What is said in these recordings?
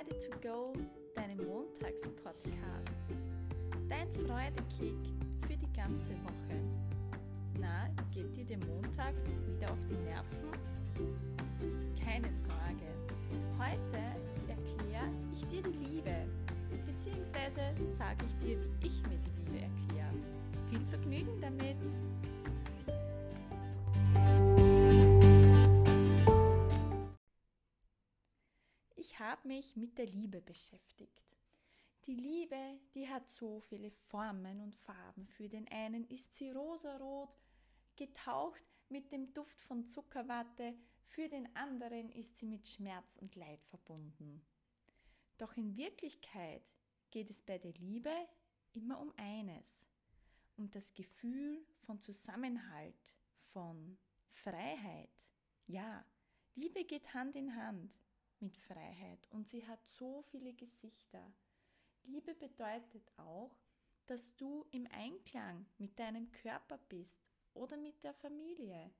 Freude to go, deinem Montagspodcast. Dein Freudekick für die ganze Woche. Na, geht dir der Montag wieder auf die Nerven? Keine Sorge. Heute erkläre ich dir die Liebe, beziehungsweise sage ich dir, wie ich mir die Liebe erkläre. Viel Vergnügen damit! Habe mich mit der Liebe beschäftigt. Die Liebe, die hat so viele Formen und Farben. Für den einen ist sie rosarot, getaucht mit dem Duft von Zuckerwatte, für den anderen ist sie mit Schmerz und Leid verbunden. Doch in Wirklichkeit geht es bei der Liebe immer um eines, um das Gefühl von Zusammenhalt, von Freiheit. Ja, Liebe geht Hand in Hand mit Freiheit und sie hat so viele Gesichter. Liebe bedeutet auch, dass du im Einklang mit deinem Körper bist oder mit der Familie.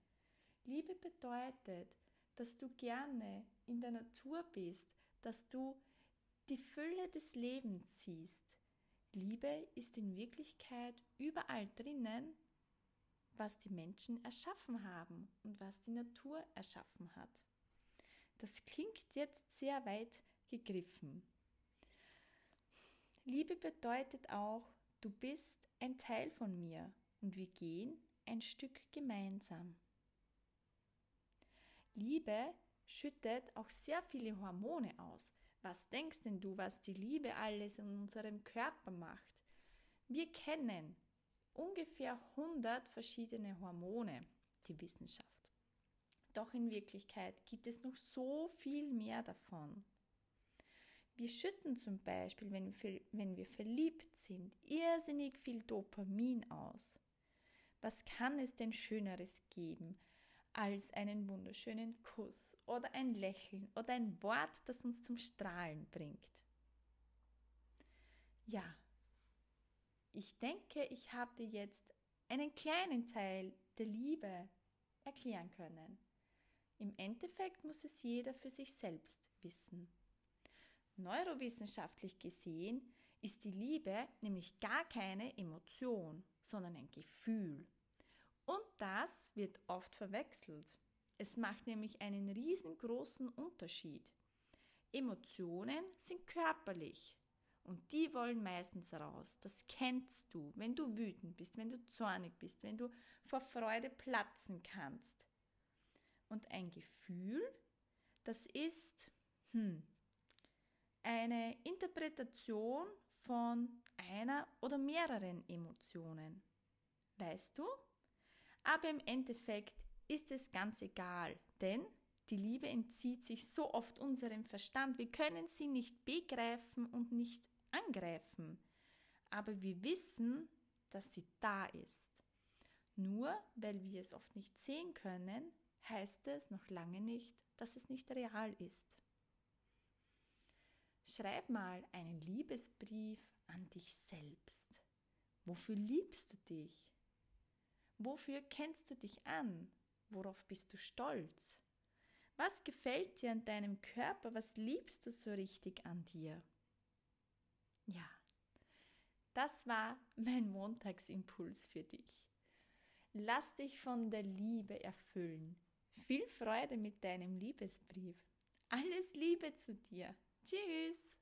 Liebe bedeutet, dass du gerne in der Natur bist, dass du die Fülle des Lebens siehst. Liebe ist in Wirklichkeit überall drinnen, was die Menschen erschaffen haben und was die Natur erschaffen hat. Das klingt jetzt sehr weit gegriffen. Liebe bedeutet auch, du bist ein Teil von mir und wir gehen ein Stück gemeinsam. Liebe schüttet auch sehr viele Hormone aus. Was denkst denn du, was die Liebe alles in unserem Körper macht? Wir kennen ungefähr 100 verschiedene Hormone, die Wissenschaft. Doch in Wirklichkeit gibt es noch so viel mehr davon. Wir schütten zum Beispiel, wenn wir, wenn wir verliebt sind, irrsinnig viel Dopamin aus. Was kann es denn Schöneres geben als einen wunderschönen Kuss oder ein Lächeln oder ein Wort, das uns zum Strahlen bringt? Ja, ich denke, ich habe dir jetzt einen kleinen Teil der Liebe erklären können. Im Endeffekt muss es jeder für sich selbst wissen. Neurowissenschaftlich gesehen ist die Liebe nämlich gar keine Emotion, sondern ein Gefühl. Und das wird oft verwechselt. Es macht nämlich einen riesengroßen Unterschied. Emotionen sind körperlich und die wollen meistens raus. Das kennst du, wenn du wütend bist, wenn du zornig bist, wenn du vor Freude platzen kannst. Und ein Gefühl, das ist, hm, eine Interpretation von einer oder mehreren Emotionen. Weißt du? Aber im Endeffekt ist es ganz egal, denn die Liebe entzieht sich so oft unserem Verstand. Wir können sie nicht begreifen und nicht angreifen. Aber wir wissen, dass sie da ist. Nur weil wir es oft nicht sehen können, heißt es noch lange nicht, dass es nicht real ist. Schreib mal einen Liebesbrief an dich selbst. Wofür liebst du dich? Wofür kennst du dich an? Worauf bist du stolz? Was gefällt dir an deinem Körper? Was liebst du so richtig an dir? Ja, das war mein Montagsimpuls für dich. Lass dich von der Liebe erfüllen. Viel Freude mit deinem Liebesbrief. Alles Liebe zu dir. Tschüss!